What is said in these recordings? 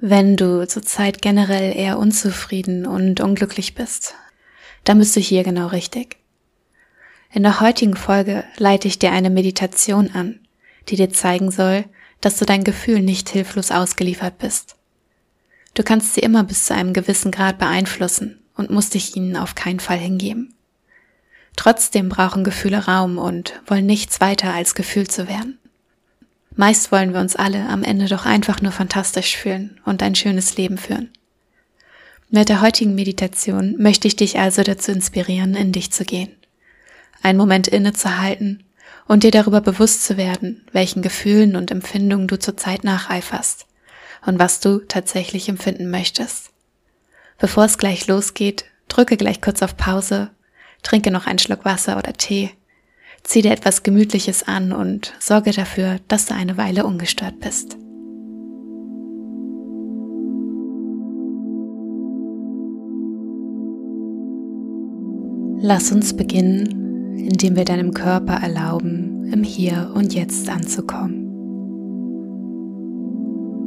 Wenn du zurzeit generell eher unzufrieden und unglücklich bist, dann bist du hier genau richtig. In der heutigen Folge leite ich dir eine Meditation an, die dir zeigen soll, dass du dein Gefühl nicht hilflos ausgeliefert bist. Du kannst sie immer bis zu einem gewissen Grad beeinflussen und musst dich ihnen auf keinen Fall hingeben. Trotzdem brauchen Gefühle Raum und wollen nichts weiter als gefühlt zu werden. Meist wollen wir uns alle am Ende doch einfach nur fantastisch fühlen und ein schönes Leben führen. Mit der heutigen Meditation möchte ich dich also dazu inspirieren, in dich zu gehen, einen Moment innezuhalten und dir darüber bewusst zu werden, welchen Gefühlen und Empfindungen du zurzeit nacheiferst und was du tatsächlich empfinden möchtest. Bevor es gleich losgeht, drücke gleich kurz auf Pause, trinke noch einen Schluck Wasser oder Tee Zieh dir etwas Gemütliches an und sorge dafür, dass du eine Weile ungestört bist. Lass uns beginnen, indem wir deinem Körper erlauben, im Hier und Jetzt anzukommen.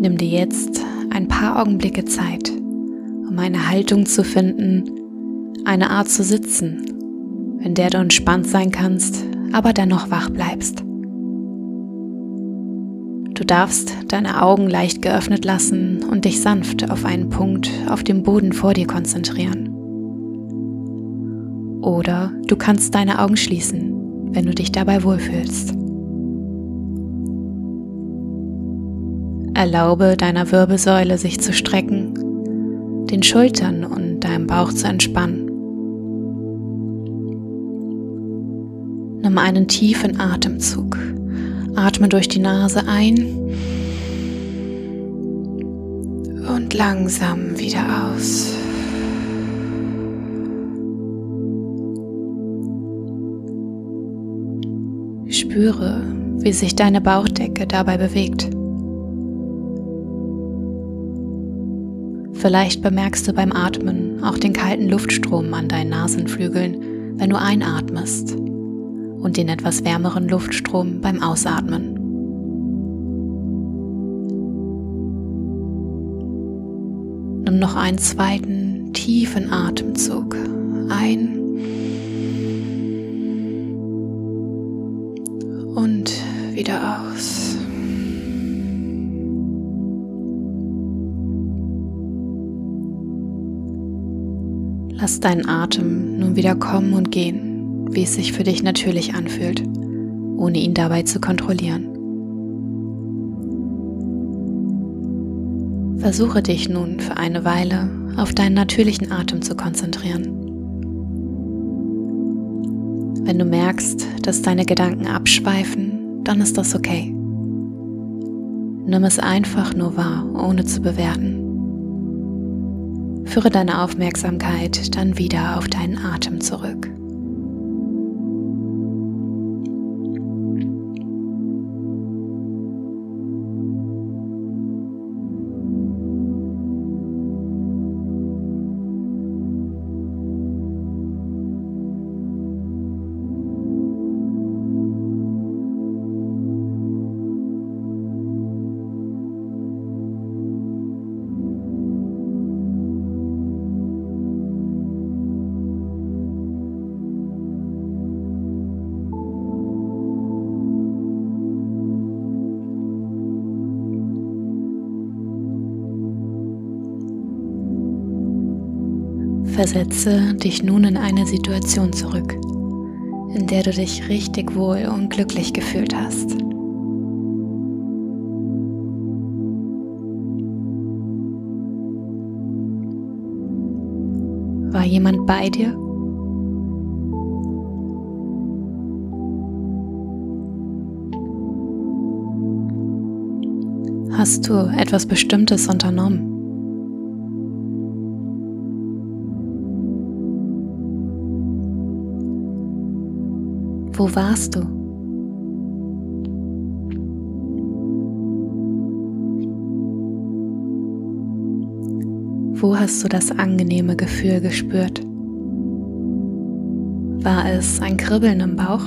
Nimm dir jetzt ein paar Augenblicke Zeit, um eine Haltung zu finden, eine Art zu sitzen, in der du entspannt sein kannst, aber dennoch wach bleibst. Du darfst deine Augen leicht geöffnet lassen und dich sanft auf einen Punkt auf dem Boden vor dir konzentrieren. Oder du kannst deine Augen schließen, wenn du dich dabei wohlfühlst. Erlaube deiner Wirbelsäule sich zu strecken, den Schultern und deinem Bauch zu entspannen. Nimm einen tiefen Atemzug. Atme durch die Nase ein und langsam wieder aus. Spüre, wie sich deine Bauchdecke dabei bewegt. Vielleicht bemerkst du beim Atmen auch den kalten Luftstrom an deinen Nasenflügeln, wenn du einatmest und den etwas wärmeren Luftstrom beim Ausatmen. Nimm noch einen zweiten tiefen Atemzug ein und wieder aus. Lass deinen Atem nun wieder kommen und gehen wie es sich für dich natürlich anfühlt, ohne ihn dabei zu kontrollieren. Versuche dich nun für eine Weile auf deinen natürlichen Atem zu konzentrieren. Wenn du merkst, dass deine Gedanken abschweifen, dann ist das okay. Nimm es einfach nur wahr, ohne zu bewerten. Führe deine Aufmerksamkeit dann wieder auf deinen Atem zurück. Versetze dich nun in eine Situation zurück, in der du dich richtig wohl und glücklich gefühlt hast. War jemand bei dir? Hast du etwas Bestimmtes unternommen? Wo warst du? Wo hast du das angenehme Gefühl gespürt? War es ein Kribbeln im Bauch?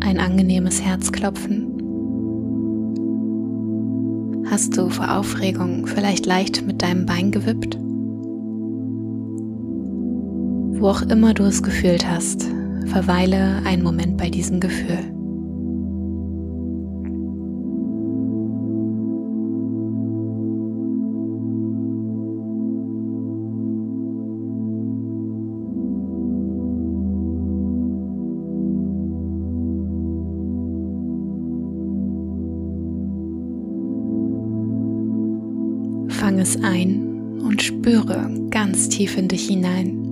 Ein angenehmes Herzklopfen? Hast du vor Aufregung vielleicht leicht mit deinem Bein gewippt? Wo auch immer du es gefühlt hast, verweile einen Moment bei diesem Gefühl. Fang es ein und spüre ganz tief in dich hinein.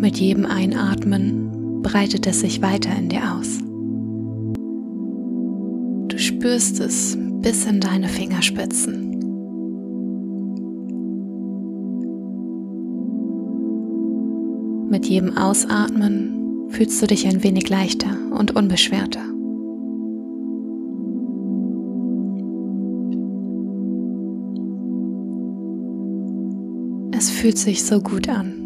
Mit jedem Einatmen breitet es sich weiter in dir aus. Du spürst es bis in deine Fingerspitzen. Mit jedem Ausatmen fühlst du dich ein wenig leichter und unbeschwerter. Es fühlt sich so gut an.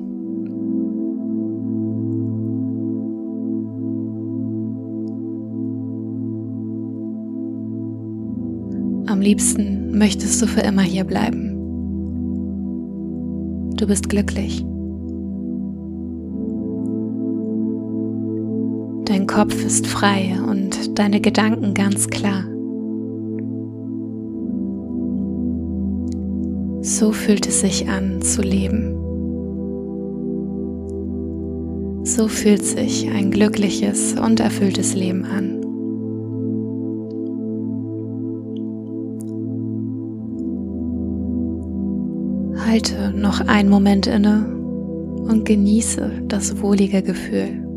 Am liebsten möchtest du für immer hier bleiben. Du bist glücklich. Dein Kopf ist frei und deine Gedanken ganz klar. So fühlt es sich an zu leben. So fühlt sich ein glückliches und erfülltes Leben an. Halte noch einen Moment inne und genieße das wohlige Gefühl.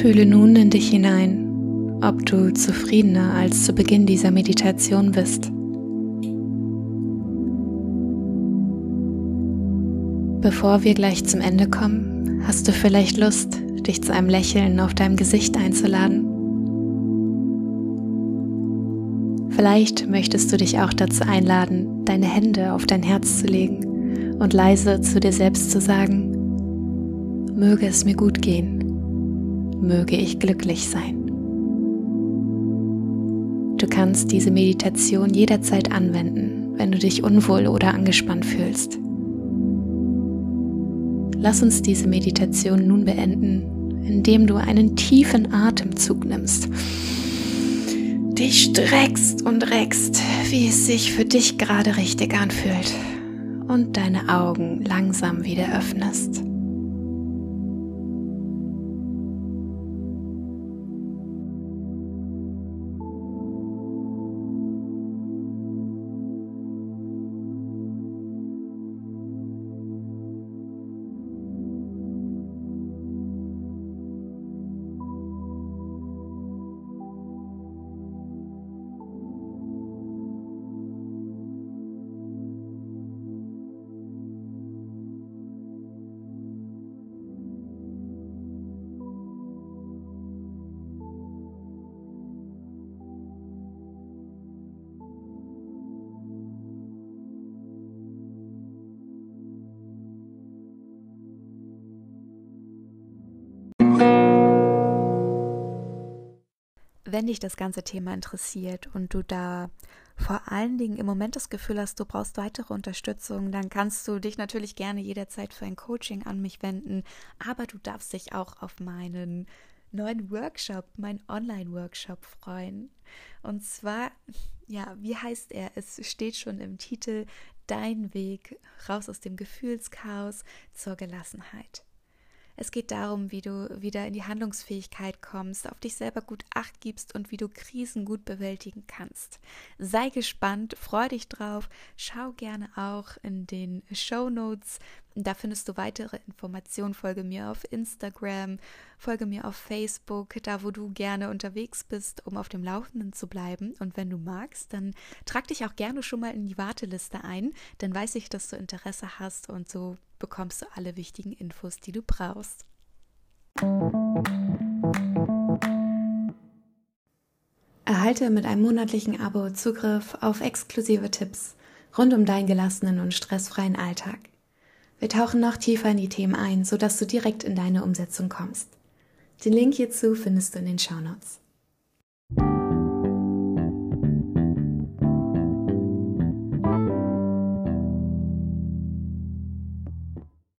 Fühle nun in dich hinein, ob du zufriedener als zu Beginn dieser Meditation bist. Bevor wir gleich zum Ende kommen, hast du vielleicht Lust, dich zu einem Lächeln auf deinem Gesicht einzuladen. Vielleicht möchtest du dich auch dazu einladen, deine Hände auf dein Herz zu legen und leise zu dir selbst zu sagen, möge es mir gut gehen möge ich glücklich sein. Du kannst diese Meditation jederzeit anwenden, wenn du dich unwohl oder angespannt fühlst. Lass uns diese Meditation nun beenden, indem du einen tiefen Atemzug nimmst. Dich streckst und reckst, wie es sich für dich gerade richtig anfühlt und deine Augen langsam wieder öffnest. Wenn dich das ganze Thema interessiert und du da vor allen Dingen im Moment das Gefühl hast, du brauchst weitere Unterstützung, dann kannst du dich natürlich gerne jederzeit für ein Coaching an mich wenden, aber du darfst dich auch auf meinen neuen Workshop, meinen Online-Workshop freuen. Und zwar, ja, wie heißt er? Es steht schon im Titel Dein Weg raus aus dem Gefühlschaos zur Gelassenheit. Es geht darum, wie du wieder in die Handlungsfähigkeit kommst, auf dich selber gut acht gibst und wie du Krisen gut bewältigen kannst. Sei gespannt, freu dich drauf, schau gerne auch in den Show Notes. Da findest du weitere Informationen. Folge mir auf Instagram, folge mir auf Facebook, da wo du gerne unterwegs bist, um auf dem Laufenden zu bleiben. Und wenn du magst, dann trag dich auch gerne schon mal in die Warteliste ein. Dann weiß ich, dass du Interesse hast und so bekommst du alle wichtigen Infos, die du brauchst. Erhalte mit einem monatlichen Abo Zugriff auf exklusive Tipps rund um deinen gelassenen und stressfreien Alltag. Wir tauchen noch tiefer in die Themen ein, sodass du direkt in deine Umsetzung kommst. Den Link hierzu findest du in den Shownotes. Notes.